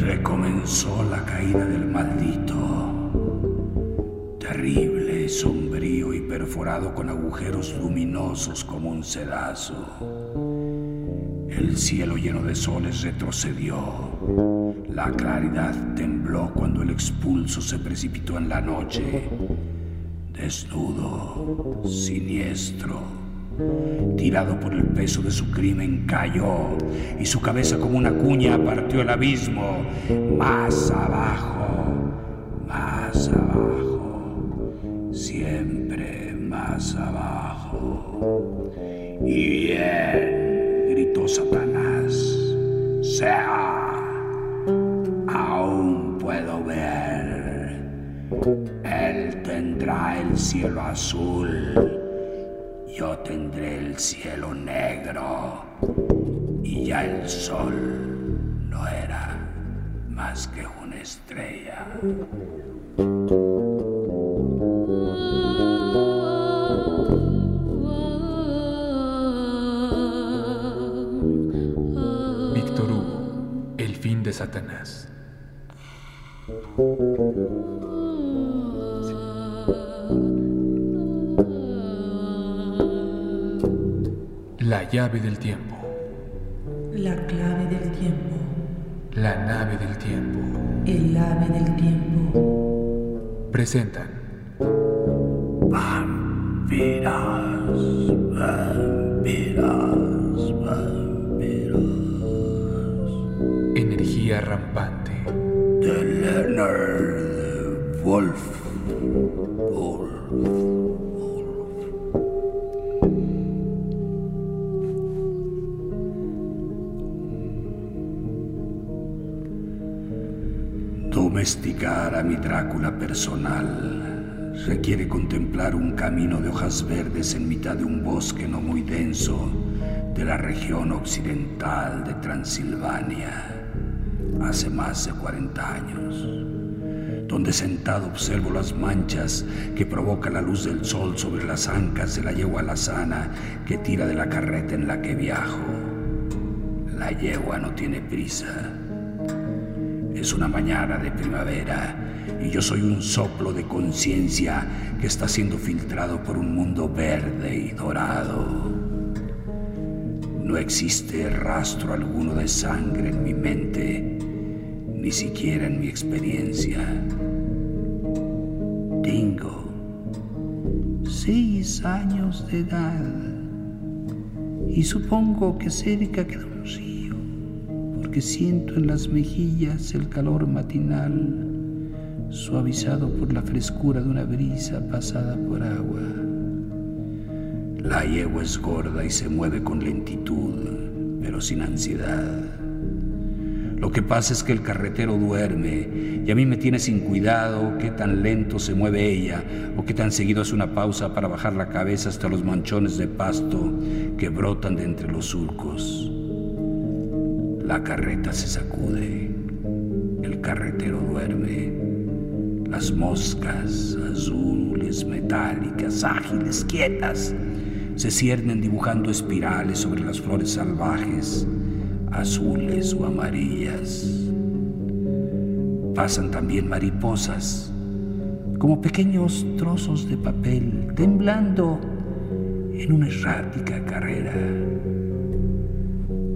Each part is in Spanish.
Recomenzó la caída del maldito. Terrible, sombrío y perforado con agujeros luminosos como un sedazo. El cielo lleno de soles retrocedió. La claridad tembló cuando el expulso se precipitó en la noche. Desnudo, siniestro, tirado por el peso de su crimen, cayó y su cabeza como una cuña partió el abismo. Más abajo, más abajo, siempre más abajo. Y bien, gritó Satanás, sea, aún puedo ver. Tendrá el cielo azul, yo tendré el cielo negro. Y ya el sol no era más que una estrella. Víctor Hugo, El fin de Satanás. La llave del tiempo. La clave del tiempo. La nave del tiempo. El ave del tiempo. Presentan Vampiras, vampiras, vampiras. Energía rampante. De Leonard Wolf. Wolf. Domesticar a mi Drácula personal requiere contemplar un camino de hojas verdes en mitad de un bosque no muy denso de la región occidental de Transilvania hace más de 40 años, donde sentado observo las manchas que provoca la luz del sol sobre las ancas de la yegua alazana que tira de la carreta en la que viajo. La yegua no tiene prisa. Es una mañana de primavera y yo soy un soplo de conciencia que está siendo filtrado por un mundo verde y dorado. No existe rastro alguno de sangre en mi mente, ni siquiera en mi experiencia. Tengo seis años de edad y supongo que cerca queda un río porque siento en las mejillas el calor matinal, suavizado por la frescura de una brisa pasada por agua. La yegua es gorda y se mueve con lentitud, pero sin ansiedad. Lo que pasa es que el carretero duerme y a mí me tiene sin cuidado qué tan lento se mueve ella o qué tan seguido hace una pausa para bajar la cabeza hasta los manchones de pasto que brotan de entre los surcos. La carreta se sacude, el carretero duerme, las moscas azules, metálicas, ágiles, quietas, se ciernen dibujando espirales sobre las flores salvajes, azules o amarillas. Pasan también mariposas, como pequeños trozos de papel, temblando en una errática carrera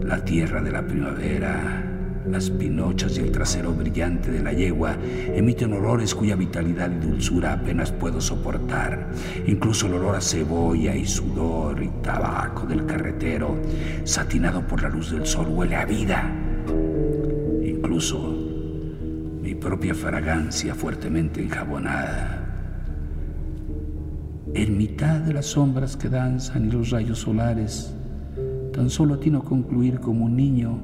la tierra de la primavera, las pinochas y el trasero brillante de la yegua emiten olores cuya vitalidad y dulzura apenas puedo soportar. Incluso el olor a cebolla y sudor y tabaco del carretero, satinado por la luz del sol, huele a vida. Incluso mi propia fragancia fuertemente enjabonada. En mitad de las sombras que danzan y los rayos solares, Tan solo atino a concluir como un niño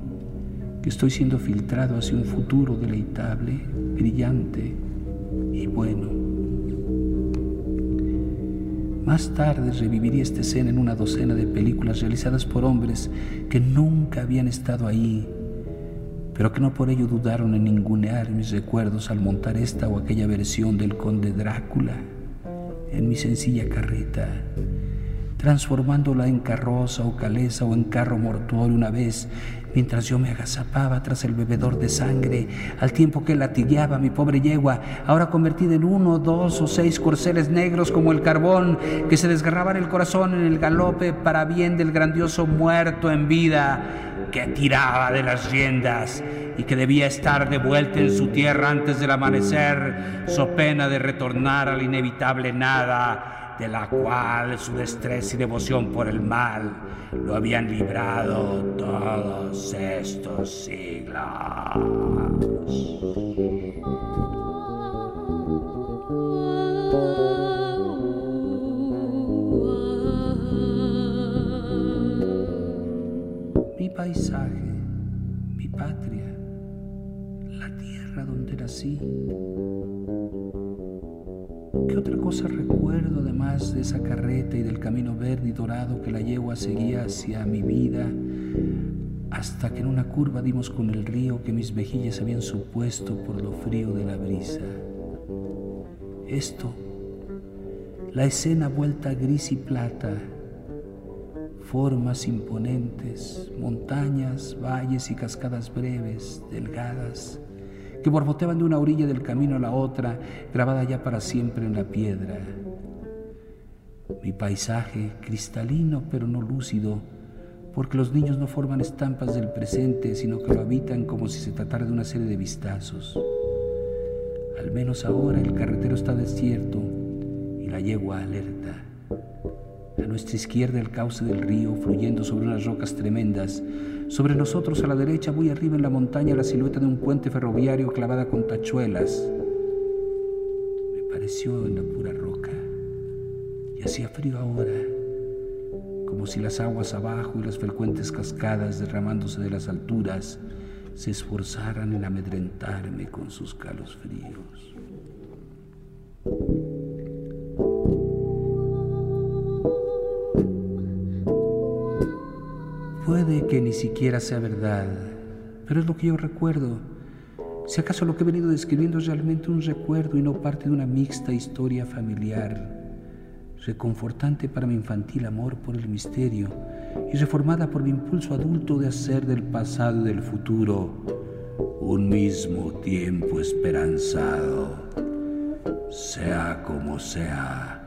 que estoy siendo filtrado hacia un futuro deleitable, brillante y bueno. Más tarde reviviría esta escena en una docena de películas realizadas por hombres que nunca habían estado ahí, pero que no por ello dudaron en ningunear mis recuerdos al montar esta o aquella versión del conde Drácula en mi sencilla carreta, transformándola en carroza o caleza o en carro mortuorio una vez, mientras yo me agazapaba tras el bebedor de sangre, al tiempo que latigueaba mi pobre yegua, ahora convertida en uno, dos o seis corceles negros como el carbón, que se desgarraban el corazón en el galope para bien del grandioso muerto en vida, que tiraba de las riendas y que debía estar de vuelta en su tierra antes del amanecer, so pena de retornar al inevitable nada de la cual su destreza y devoción por el mal lo habían librado todos estos siglos. Mi paisaje, mi patria, la tierra donde nací ¿Qué otra cosa recuerdo además de esa carreta y del camino verde y dorado que la yegua seguía hacia mi vida hasta que en una curva dimos con el río que mis mejillas habían supuesto por lo frío de la brisa? Esto, la escena vuelta gris y plata, formas imponentes, montañas, valles y cascadas breves, delgadas, que borboteaban de una orilla del camino a la otra, grabada ya para siempre en la piedra. Mi paisaje, cristalino pero no lúcido, porque los niños no forman estampas del presente, sino que lo habitan como si se tratara de una serie de vistazos. Al menos ahora el carretero está desierto y la yegua alerta. A nuestra izquierda el cauce del río, fluyendo sobre unas rocas tremendas, sobre nosotros a la derecha, muy arriba en la montaña, la silueta de un puente ferroviario clavada con tachuelas. Me pareció en la pura roca. Y hacía frío ahora, como si las aguas abajo y las frecuentes cascadas derramándose de las alturas se esforzaran en amedrentarme con sus calos fríos. Que ni siquiera sea verdad, pero es lo que yo recuerdo. Si acaso lo que he venido describiendo es realmente un recuerdo y no parte de una mixta historia familiar, reconfortante para mi infantil amor por el misterio y reformada por mi impulso adulto de hacer del pasado y del futuro un mismo tiempo esperanzado, sea como sea,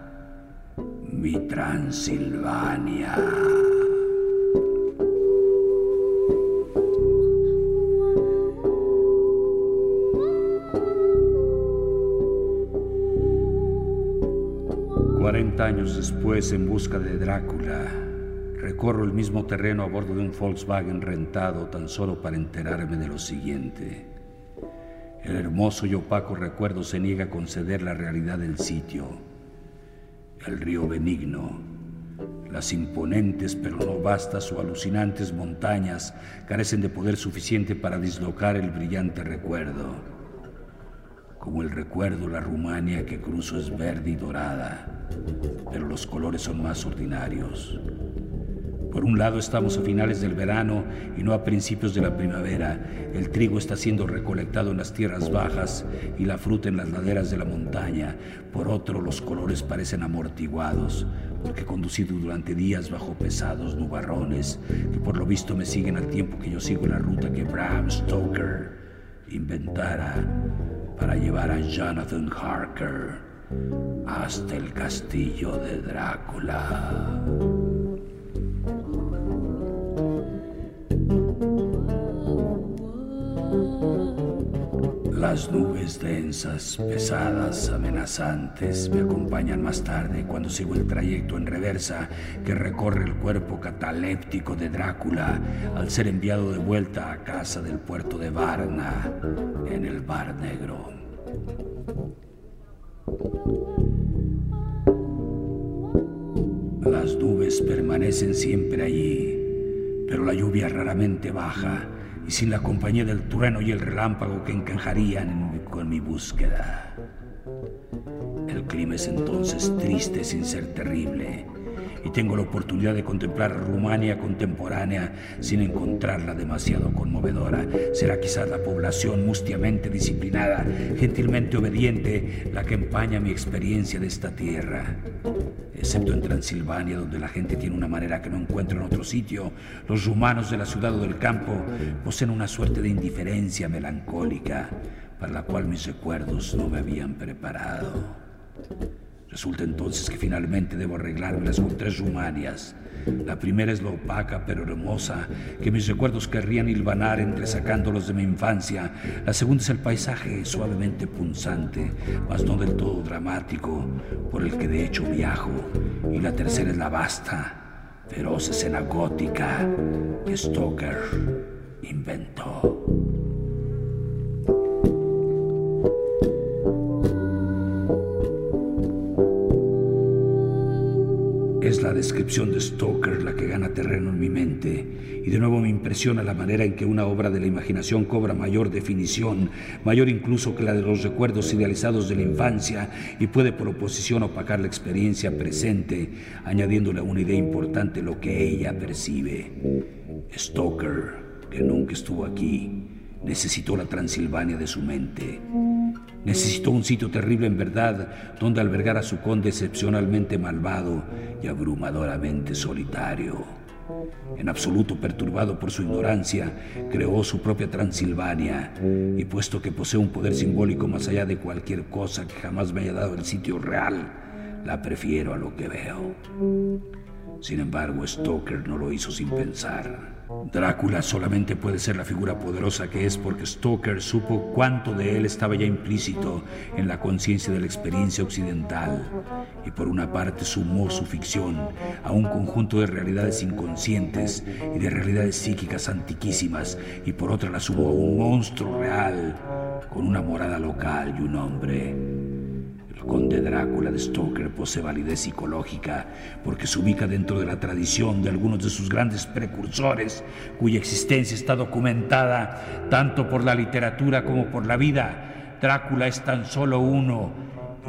mi Transilvania. Años después, en busca de Drácula, recorro el mismo terreno a bordo de un Volkswagen rentado tan solo para enterarme de lo siguiente. El hermoso y opaco recuerdo se niega a conceder la realidad del sitio. El río benigno, las imponentes pero no vastas o alucinantes montañas carecen de poder suficiente para dislocar el brillante recuerdo. Como el recuerdo, la Rumania que cruzo es verde y dorada, pero los colores son más ordinarios. Por un lado estamos a finales del verano y no a principios de la primavera. El trigo está siendo recolectado en las tierras bajas y la fruta en las laderas de la montaña. Por otro, los colores parecen amortiguados, porque conducido durante días bajo pesados nubarrones que por lo visto me siguen al tiempo que yo sigo la ruta que Bram Stoker inventara para llevar a Jonathan Harker hasta el castillo de Drácula. Las nubes densas, pesadas, amenazantes me acompañan más tarde cuando sigo el trayecto en reversa que recorre el cuerpo cataléptico de Drácula al ser enviado de vuelta a casa del puerto de Varna en el Bar Negro. Las nubes permanecen siempre allí, pero la lluvia raramente baja y sin la compañía del trueno y el relámpago que encajarían con mi búsqueda. El clima es entonces triste sin ser terrible. Y tengo la oportunidad de contemplar Rumania contemporánea sin encontrarla demasiado conmovedora. Será quizás la población mustiamente disciplinada, gentilmente obediente, la que empaña mi experiencia de esta tierra. Excepto en Transilvania, donde la gente tiene una manera que no encuentro en otro sitio, los rumanos de la ciudad o del campo poseen una suerte de indiferencia melancólica para la cual mis recuerdos no me habían preparado. Resulta entonces que finalmente debo arreglármelas con tres Rumanias. La primera es la opaca pero hermosa, que mis recuerdos querrían hilvanar entre sacándolos de mi infancia. La segunda es el paisaje suavemente punzante, mas no del todo dramático, por el que de hecho viajo. Y la tercera es la vasta, feroz escena gótica que Stoker inventó. Descripción de Stoker la que gana terreno en mi mente y de nuevo me impresiona la manera en que una obra de la imaginación cobra mayor definición, mayor incluso que la de los recuerdos idealizados de la infancia y puede por oposición opacar la experiencia presente, añadiéndole a una idea importante lo que ella percibe. Stoker, que nunca estuvo aquí, necesitó la Transilvania de su mente. Necesitó un sitio terrible en verdad donde albergar a su conde excepcionalmente malvado y abrumadoramente solitario. En absoluto perturbado por su ignorancia, creó su propia Transilvania y puesto que posee un poder simbólico más allá de cualquier cosa que jamás me haya dado el sitio real, la prefiero a lo que veo. Sin embargo, Stoker no lo hizo sin pensar. Drácula solamente puede ser la figura poderosa que es porque Stoker supo cuánto de él estaba ya implícito en la conciencia de la experiencia occidental. Y por una parte sumó su ficción a un conjunto de realidades inconscientes y de realidades psíquicas antiquísimas y por otra la sumó a un monstruo real con una morada local y un hombre conde Drácula de Stoker posee validez psicológica porque se ubica dentro de la tradición de algunos de sus grandes precursores, cuya existencia está documentada tanto por la literatura como por la vida. Drácula es tan solo uno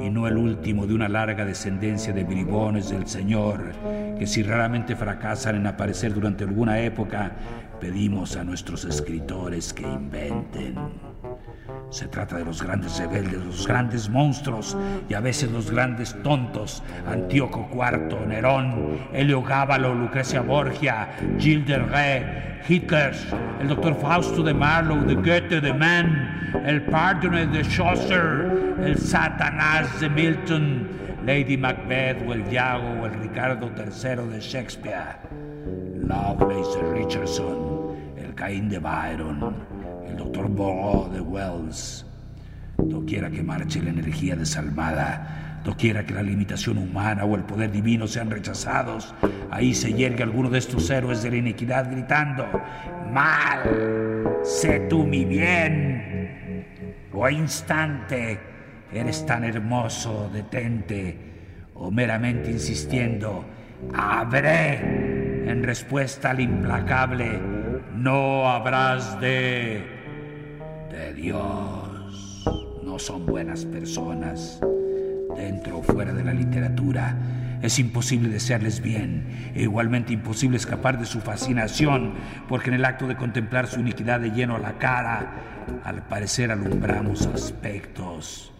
y no el último de una larga descendencia de bribones del Señor, que si raramente fracasan en aparecer durante alguna época, pedimos a nuestros escritores que inventen. Se trata de los grandes rebeldes, los grandes monstruos y a veces los grandes tontos. Antíoco IV, Nerón, Helio Gábalo, Lucrecia Borgia, Gilles de Rey, Hitler, el doctor Fausto de Marlowe, de Goethe, de Mann, el Pardone de Chaucer, el Satanás de Milton, Lady Macbeth o el Diago o el Ricardo III de Shakespeare, Lovelace Richardson, el Caín de Byron doctor Borro de Wells. Doquiera que marche la energía desalmada, doquiera que la limitación humana o el poder divino sean rechazados, ahí se yergue alguno de estos héroes de la iniquidad gritando, mal, sé tú mi bien. O instante, eres tan hermoso, detente, o meramente insistiendo, habré, en respuesta al implacable, no habrás de de Dios. No son buenas personas. Dentro o fuera de la literatura, es imposible desearles bien e igualmente imposible escapar de su fascinación, porque en el acto de contemplar su iniquidad de lleno a la cara, al parecer alumbramos aspectos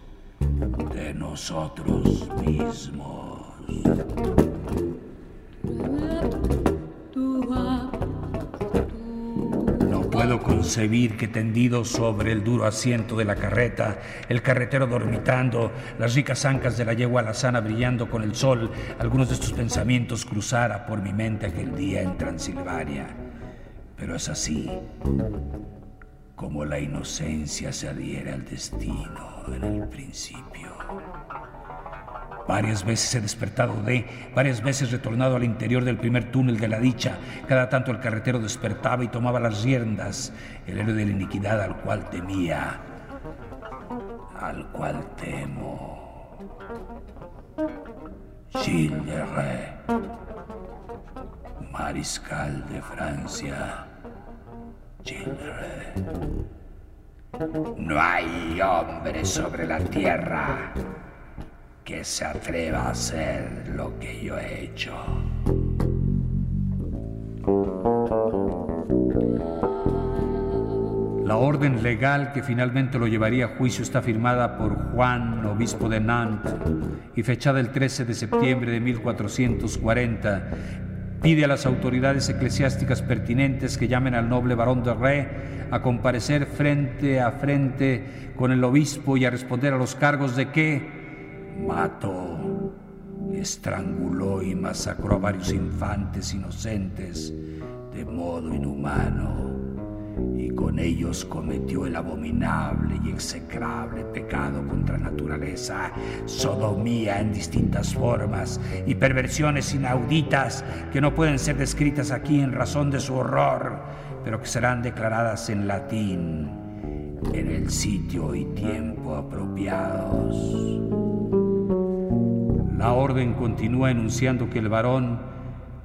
de nosotros mismos puedo concebir que tendido sobre el duro asiento de la carreta, el carretero dormitando, las ricas ancas de la yegua alazana brillando con el sol, algunos de estos pensamientos cruzara por mi mente aquel día en Transilvania. Pero es así como la inocencia se adhiere al destino en el principio. Varias veces he despertado de, varias veces retornado al interior del primer túnel de la dicha. Cada tanto el carretero despertaba y tomaba las riendas, el héroe de la iniquidad al cual temía, al cual temo. Gilles de mariscal de Francia. Gilles de No hay hombre sobre la tierra que se atreva a hacer lo que yo he hecho. La orden legal que finalmente lo llevaría a juicio está firmada por Juan, obispo de Nantes, y fechada el 13 de septiembre de 1440. Pide a las autoridades eclesiásticas pertinentes que llamen al noble barón de Rey a comparecer frente a frente con el obispo y a responder a los cargos de que mató, estranguló y masacró a varios infantes inocentes de modo inhumano y con ellos cometió el abominable y execrable pecado contra naturaleza, sodomía en distintas formas y perversiones inauditas que no pueden ser descritas aquí en razón de su horror, pero que serán declaradas en latín en el sitio y tiempo apropiados. La orden continúa enunciando que el varón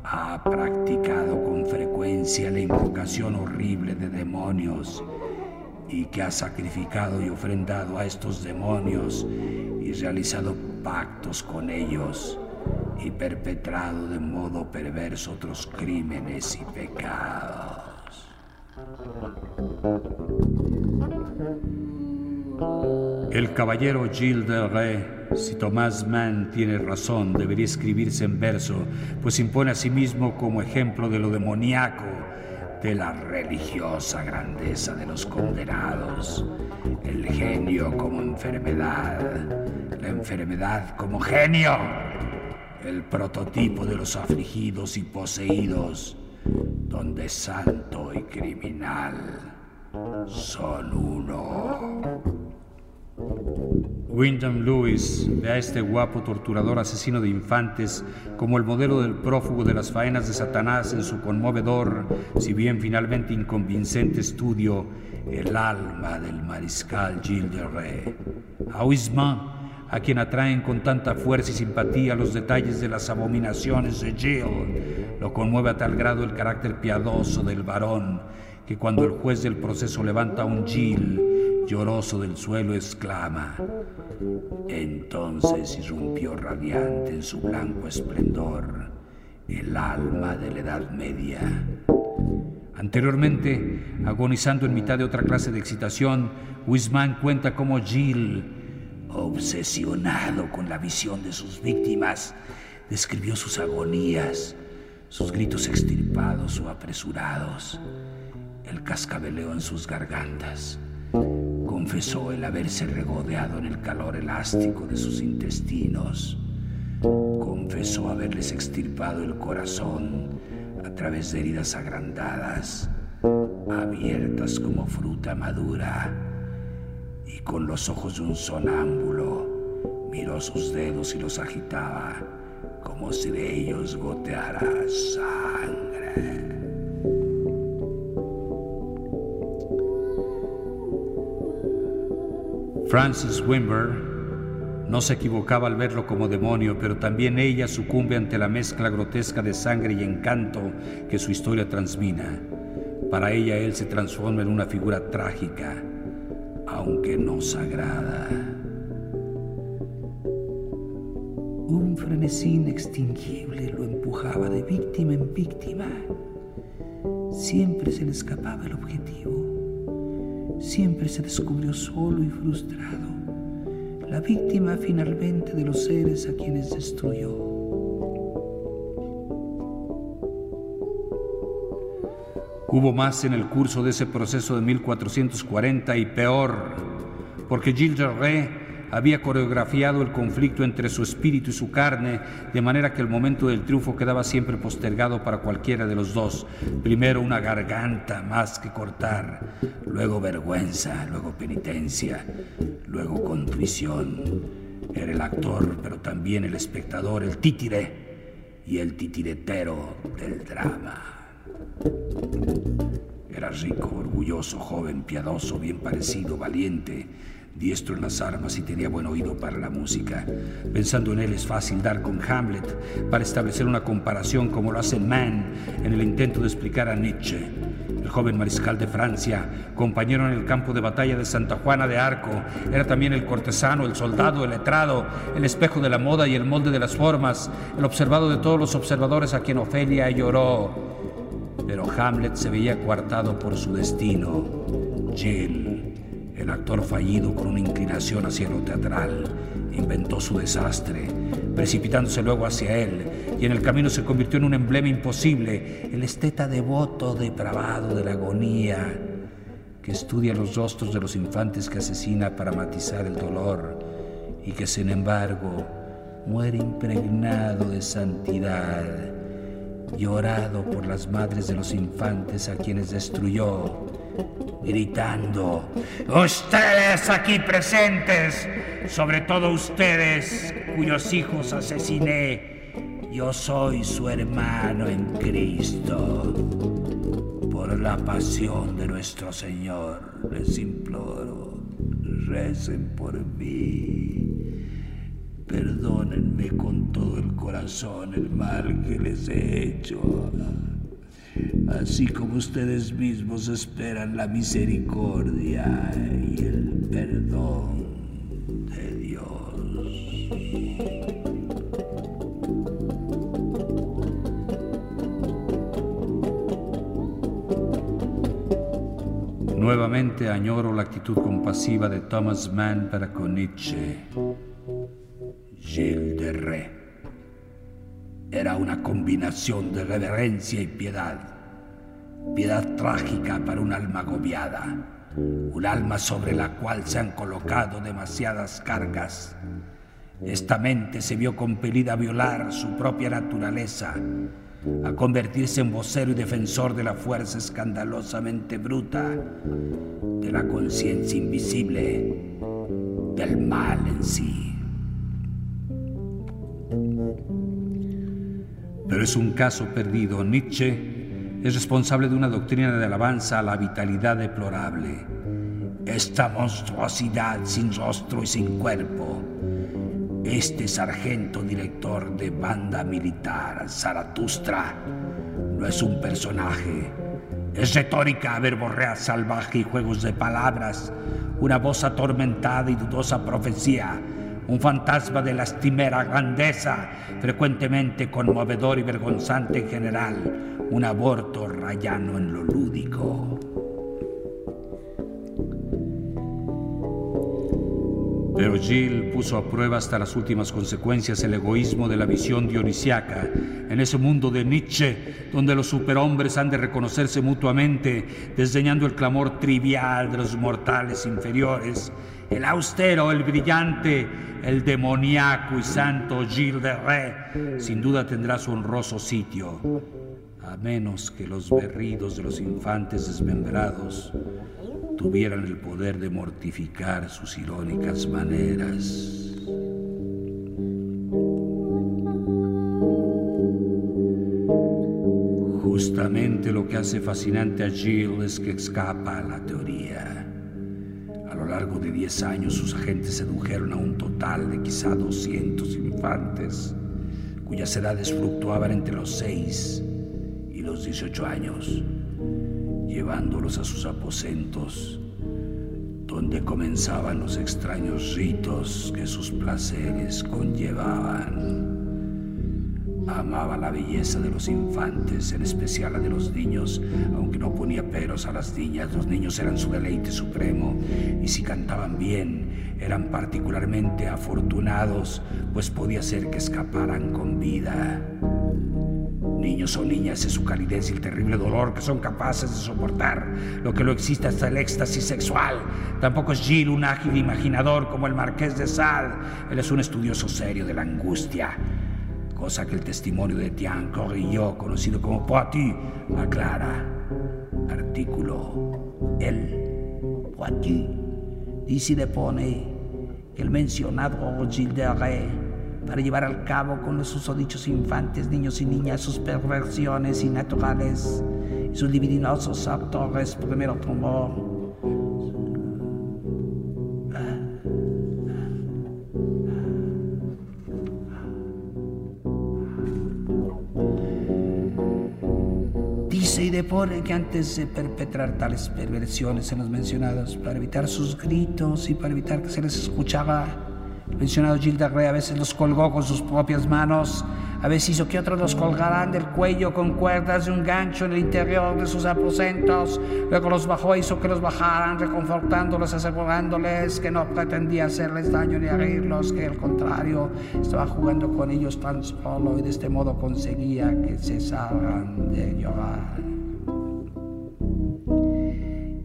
ha practicado con frecuencia la invocación horrible de demonios y que ha sacrificado y ofrendado a estos demonios y realizado pactos con ellos y perpetrado de modo perverso otros crímenes y pecados. El caballero Gilles de Rey, si Thomas Mann tiene razón, debería escribirse en verso, pues impone a sí mismo como ejemplo de lo demoníaco, de la religiosa grandeza de los condenados, el genio como enfermedad, la enfermedad como genio, el prototipo de los afligidos y poseídos, donde santo y criminal son uno. Wyndham Lewis ve a este guapo torturador asesino de infantes como el modelo del prófugo de las faenas de Satanás en su conmovedor, si bien finalmente inconvincente estudio, El alma del mariscal Gilles de Rey. A a quien atraen con tanta fuerza y simpatía los detalles de las abominaciones de Gilles, lo conmueve a tal grado el carácter piadoso del varón que cuando el juez del proceso levanta un Gilles, lloroso del suelo, exclama. Entonces irrumpió radiante en su blanco esplendor el alma de la Edad Media. Anteriormente, agonizando en mitad de otra clase de excitación, Wisman cuenta cómo Gilles, obsesionado con la visión de sus víctimas, describió sus agonías, sus gritos extirpados o apresurados, el cascabeleo en sus gargantas confesó el haberse regodeado en el calor elástico de sus intestinos. Confesó haberles extirpado el corazón a través de heridas agrandadas, abiertas como fruta madura, y con los ojos de un sonámbulo miró sus dedos y los agitaba como si de ellos goteara sangre. Frances Wimber no se equivocaba al verlo como demonio, pero también ella sucumbe ante la mezcla grotesca de sangre y encanto que su historia transmina. Para ella él se transforma en una figura trágica, aunque no sagrada. Un frenesí inextinguible lo empujaba de víctima en víctima. Siempre se le escapaba el objetivo siempre se descubrió solo y frustrado, la víctima finalmente de los seres a quienes destruyó. Hubo más en el curso de ese proceso de 1440 y peor, porque Gilles de había coreografiado el conflicto entre su espíritu y su carne, de manera que el momento del triunfo quedaba siempre postergado para cualquiera de los dos. Primero una garganta más que cortar, luego vergüenza, luego penitencia, luego contrición. Era el actor, pero también el espectador, el títire y el titiretero del drama. Era rico, orgulloso, joven, piadoso, bien parecido, valiente diestro en las armas y tenía buen oído para la música. Pensando en él es fácil dar con Hamlet para establecer una comparación como lo hace Mann en el intento de explicar a Nietzsche. el joven mariscal de Francia, compañero en el campo de batalla de Santa Juana de Arco, era también el cortesano, el soldado, el letrado, el espejo de la moda y el molde de las formas, el observado de todos los observadores a quien Ofelia lloró. Pero Hamlet se veía coartado por su destino. Jill, el actor fallido con una inclinación hacia lo teatral, inventó su desastre, precipitándose luego hacia él, y en el camino se convirtió en un emblema imposible, el esteta devoto, depravado de la agonía, que estudia los rostros de los infantes que asesina para matizar el dolor, y que sin embargo muere impregnado de santidad, llorado por las madres de los infantes a quienes destruyó gritando, ustedes aquí presentes, sobre todo ustedes cuyos hijos asesiné, yo soy su hermano en Cristo. Por la pasión de nuestro Señor, les imploro, recen por mí. Perdónenme con todo el corazón el mal que les he hecho así como ustedes mismos esperan la misericordia y el perdón de Dios. Nuevamente añoro la actitud compasiva de Thomas Mann para con Nietzsche. Gilles de Ré era una combinación de reverencia y piedad. Piedad trágica para un alma agobiada, un alma sobre la cual se han colocado demasiadas cargas. Esta mente se vio compelida a violar su propia naturaleza, a convertirse en vocero y defensor de la fuerza escandalosamente bruta, de la conciencia invisible, del mal en sí. Pero es un caso perdido. Nietzsche es responsable de una doctrina de alabanza a la vitalidad deplorable. Esta monstruosidad sin rostro y sin cuerpo. Este sargento director de banda militar, Zaratustra, no es un personaje. Es retórica, verborrea salvaje y juegos de palabras, una voz atormentada y dudosa profecía un fantasma de lastimera grandeza, frecuentemente conmovedor y vergonzante en general, un aborto rayano en lo lúdico. Gilles puso a prueba hasta las últimas consecuencias el egoísmo de la visión dionisiaca en ese mundo de Nietzsche donde los superhombres han de reconocerse mutuamente, desdeñando el clamor trivial de los mortales inferiores. El austero, el brillante, el demoníaco y santo Gilles de Ré sin duda tendrá su honroso sitio, a menos que los berridos de los infantes desmembrados tuvieran el poder de mortificar sus irónicas maneras. Justamente lo que hace fascinante a Jill es que escapa a la teoría. A lo largo de 10 años sus agentes sedujeron a un total de quizá 200 infantes, cuyas edades fluctuaban entre los 6 los 18 años llevándolos a sus aposentos, donde comenzaban los extraños ritos que sus placeres conllevaban. Amaba la belleza de los infantes, en especial la de los niños, aunque no ponía peros a las niñas, los niños eran su deleite supremo, y si cantaban bien, eran particularmente afortunados, pues podía ser que escaparan con vida. Niños o niñas es su calidez y el terrible dolor que son capaces de soportar, lo que lo existe hasta el éxtasis sexual. Tampoco es Gilles un ágil imaginador como el marqués de Sade. Él es un estudioso serio de la angustia, cosa que el testimonio de Tian Corrillo, conocido como Poitou, aclara. Artículo. El Poitou dice y depone que el mencionado Gilles de Ré para llevar al cabo con los susodichos infantes, niños y niñas sus perversiones innaturales y sus libidinosos actores primero se depone que antes de perpetrar tales perversiones en los mencionados, para evitar sus gritos y para evitar que se les escuchaba, mencionado Gilles de Rey a veces los colgó con sus propias manos a veces hizo que otros los colgaran del cuello con cuerdas de un gancho en el interior de sus aposentos. Luego los bajó e hizo que los bajaran, reconfortándolos, asegurándoles que no pretendía hacerles daño ni herirlos, que al contrario estaba jugando con ellos tan solo y de este modo conseguía que cesaran de llorar.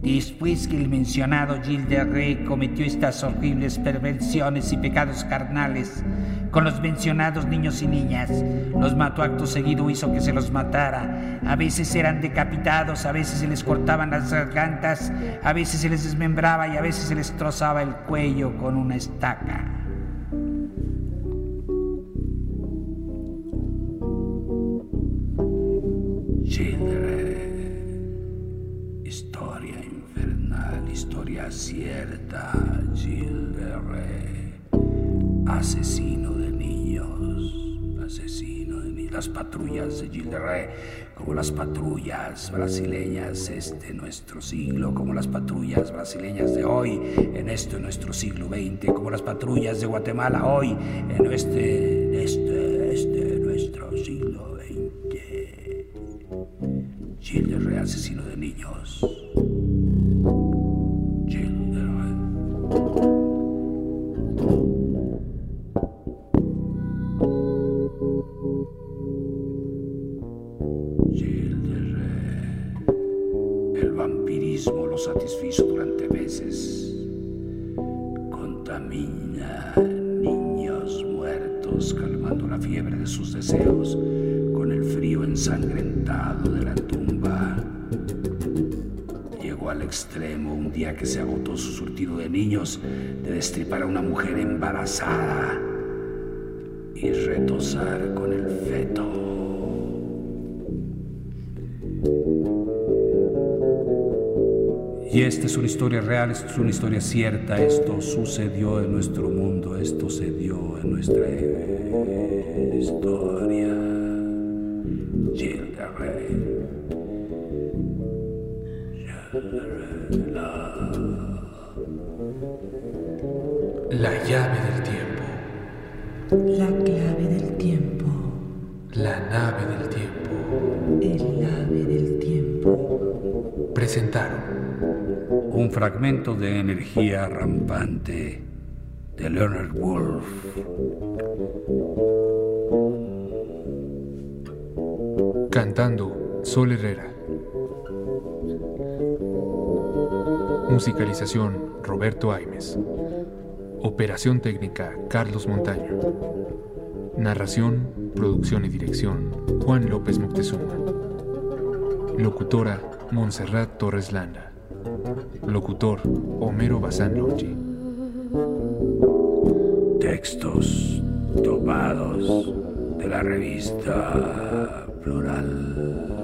Después que el mencionado Gilles de Rey cometió estas horribles perversiones y pecados carnales con los mencionados niños y niñas, los mató acto seguido, hizo que se los matara. A veces eran decapitados, a veces se les cortaban las gargantas, a veces se les desmembraba y a veces se les trozaba el cuello con una estaca. Cierta, Gilles asesino de niños, asesino de niños. Las patrullas de Gilles como las patrullas brasileñas este nuestro siglo, como las patrullas brasileñas de hoy, en este nuestro siglo XX, como las patrullas de Guatemala hoy, en este, este Asesino de niños. Vampirismo lo satisfizo durante meses. Contamina niños muertos, calmando la fiebre de sus deseos frío ensangrentado de la tumba. Llegó al extremo un día que se agotó su surtido de niños de destripar a una mujer embarazada y retosar con el feto. Y esta es una historia real, esta es una historia cierta, esto sucedió en nuestro mundo, esto se dio en nuestra historia. La llave del tiempo. La clave del tiempo. La nave del tiempo. El ave del tiempo. Presentaron un fragmento de energía rampante de Leonard Wolf. Cantando Sol Herrera. Musicalización Roberto Aimes. Operación técnica Carlos Montaño. Narración, producción y dirección Juan López Moctezuma. Locutora Montserrat Torres Landa. Locutor Homero Bazán Longi. Textos tomados de la revista Plural.